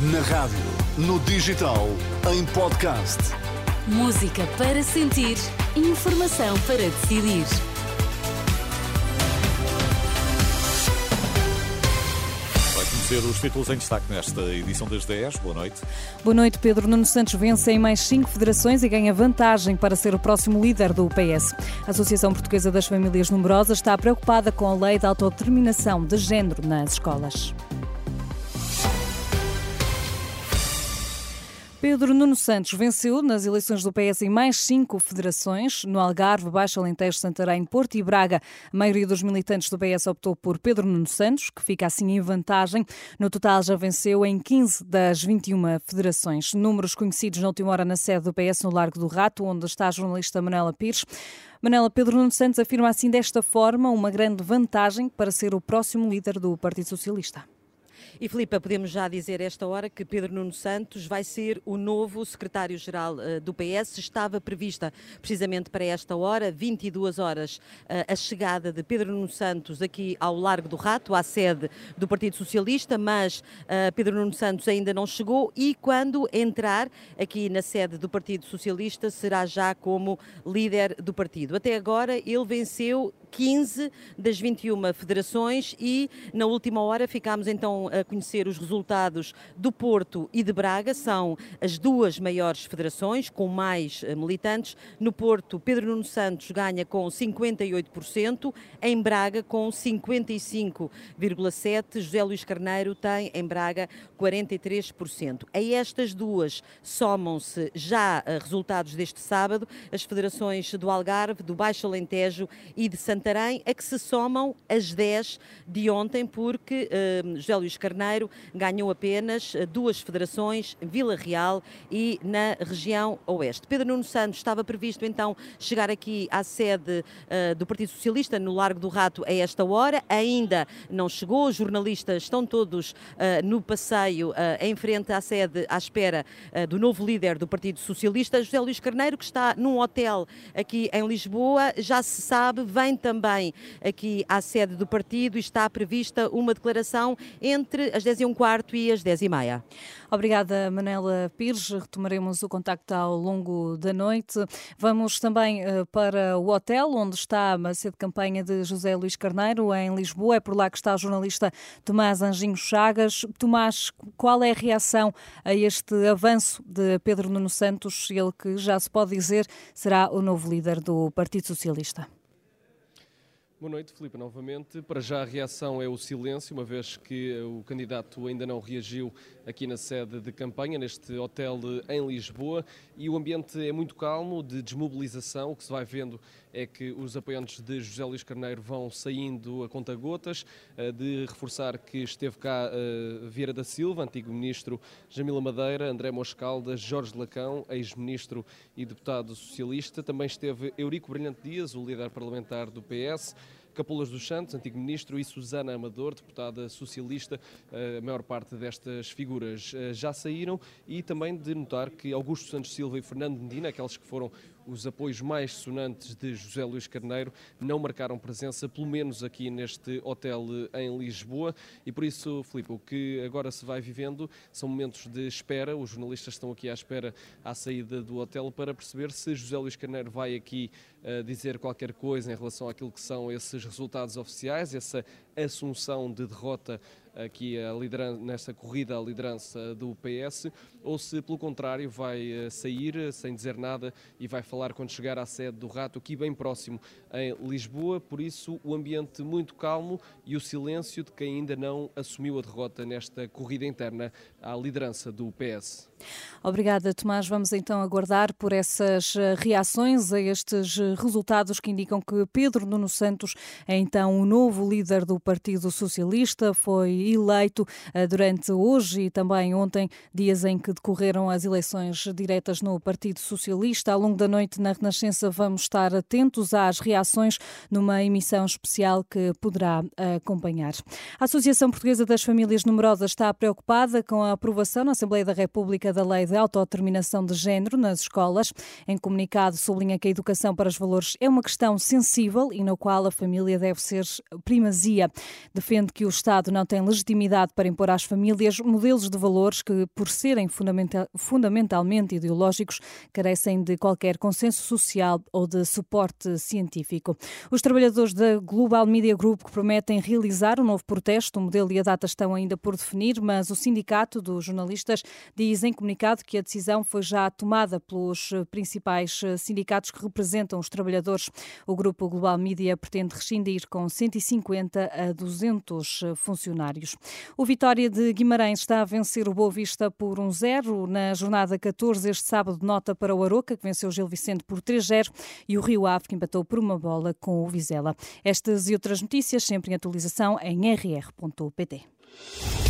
Na rádio, no digital, em podcast. Música para sentir, informação para decidir. Vai conhecer os títulos em destaque nesta edição das 10. Boa noite. Boa noite, Pedro Nuno Santos vence em mais cinco federações e ganha vantagem para ser o próximo líder do PS. A Associação Portuguesa das Famílias Numerosas está preocupada com a lei de autodeterminação de género nas escolas. Pedro Nuno Santos venceu nas eleições do PS em mais cinco federações, no Algarve, Baixo Alentejo, Santarém, Porto e Braga. A maioria dos militantes do PS optou por Pedro Nuno Santos, que fica assim em vantagem. No total já venceu em 15 das 21 federações. Números conhecidos na última hora na sede do PS no Largo do Rato, onde está a jornalista Manela Pires. Manela, Pedro Nuno Santos afirma assim desta forma uma grande vantagem para ser o próximo líder do Partido Socialista. E Filipa, podemos já dizer esta hora que Pedro Nuno Santos vai ser o novo secretário-geral uh, do PS. Estava prevista precisamente para esta hora, 22 horas, uh, a chegada de Pedro Nuno Santos aqui ao Largo do Rato, à sede do Partido Socialista, mas uh, Pedro Nuno Santos ainda não chegou e quando entrar aqui na sede do Partido Socialista será já como líder do partido. Até agora ele venceu 15 das 21 federações e na última hora ficámos então a conhecer os resultados do Porto e de Braga, são as duas maiores federações com mais eh, militantes. No Porto, Pedro Nuno Santos ganha com 58%, em Braga com 55,7%, José Luís Carneiro tem em Braga 43%. A estas duas somam-se já eh, resultados deste sábado as federações do Algarve, do Baixo Alentejo e de Santarém, a que se somam as 10 de ontem, porque uh, José Luís Carneiro ganhou apenas duas federações, Vila Real e na região Oeste. Pedro Nuno Santos estava previsto então chegar aqui à sede uh, do Partido Socialista no Largo do Rato a esta hora, ainda não chegou, os jornalistas estão todos uh, no passeio em frente à sede à espera do novo líder do Partido Socialista, José Luís Carneiro, que está num hotel aqui em Lisboa, já se sabe, vem também aqui à sede do partido e está prevista uma declaração entre as 10 e um quarto e as 10 e meia. Obrigada, Manela Pires. Retomaremos o contacto ao longo da noite. Vamos também uh, para o hotel onde está a sede de campanha de José Luís Carneiro, em Lisboa. É por lá que está o jornalista Tomás Anjinho Chagas. Tomás, qual é a reação a este avanço de Pedro Nuno Santos, ele que já se pode dizer será o novo líder do Partido Socialista? Boa noite, Filipe, novamente. Para já a reação é o silêncio, uma vez que o candidato ainda não reagiu aqui na sede de campanha, neste hotel em Lisboa, e o ambiente é muito calmo, de desmobilização. O que se vai vendo é que os apoiantes de José Luís Carneiro vão saindo a conta-gotas, eh, de reforçar que esteve cá eh, Vieira da Silva, antigo ministro Jamila Madeira, André Moscalda, Jorge Lacão, ex-ministro e deputado socialista. Também esteve Eurico Brilhante Dias, o líder parlamentar do PS, Capulas dos Santos, antigo ministro, e Susana Amador, deputada socialista. A maior parte destas figuras eh, já saíram e também de notar que Augusto Santos Silva e Fernando Medina, aqueles que foram os apoios mais sonantes de José Luís Carneiro não marcaram presença, pelo menos aqui neste hotel em Lisboa. E por isso, Filipe, o que agora se vai vivendo são momentos de espera. Os jornalistas estão aqui à espera à saída do hotel para perceber se José Luís Carneiro vai aqui uh, dizer qualquer coisa em relação àquilo que são esses resultados oficiais, essa assunção de derrota aqui a liderança, nesta corrida à liderança do PS, ou se pelo contrário vai eh, sair sem dizer nada e vai falar quando chegar à sede do Rato, aqui bem próximo em Lisboa. Por isso, o ambiente muito calmo e o silêncio de quem ainda não assumiu a derrota nesta corrida interna à liderança do PS. Obrigada, Tomás. Vamos então aguardar por essas reações a estes resultados que indicam que Pedro Nuno Santos é então o novo líder do Partido Socialista. Foi eleito eh, durante hoje e também ontem, dias em que decorreram as eleições diretas no Partido Socialista. Ao longo da noite na Renascença vamos estar atentos às reações numa emissão especial que poderá acompanhar. A Associação Portuguesa das Famílias Numerosas está preocupada com a aprovação na Assembleia da República da Lei de Autodeterminação de Género nas escolas. Em comunicado, sublinha que a educação para os valores é uma questão sensível e na qual a família deve ser primazia. Defende que o Estado não tem legitimidade para impor às famílias modelos de valores que, por serem fundamentalmente ideológicos, carecem de qualquer consenso social ou de suporte científico. Os trabalhadores da Global Media Group prometem realizar um novo protesto. O modelo e a data estão ainda por definir, mas o Sindicato dos Jornalistas diz em comunicado que a decisão foi já tomada pelos principais sindicatos que representam os trabalhadores. O grupo Global Media pretende rescindir com 150 a 200 funcionários. O Vitória de Guimarães está a vencer o Boa Vista por 1-0 na jornada 14 este sábado nota para o Aroca, que venceu o Gil Vicente por 3-0 e o Rio Ave, que empatou por uma bola com o Vizela. Estas e outras notícias sempre em atualização em rr.pt.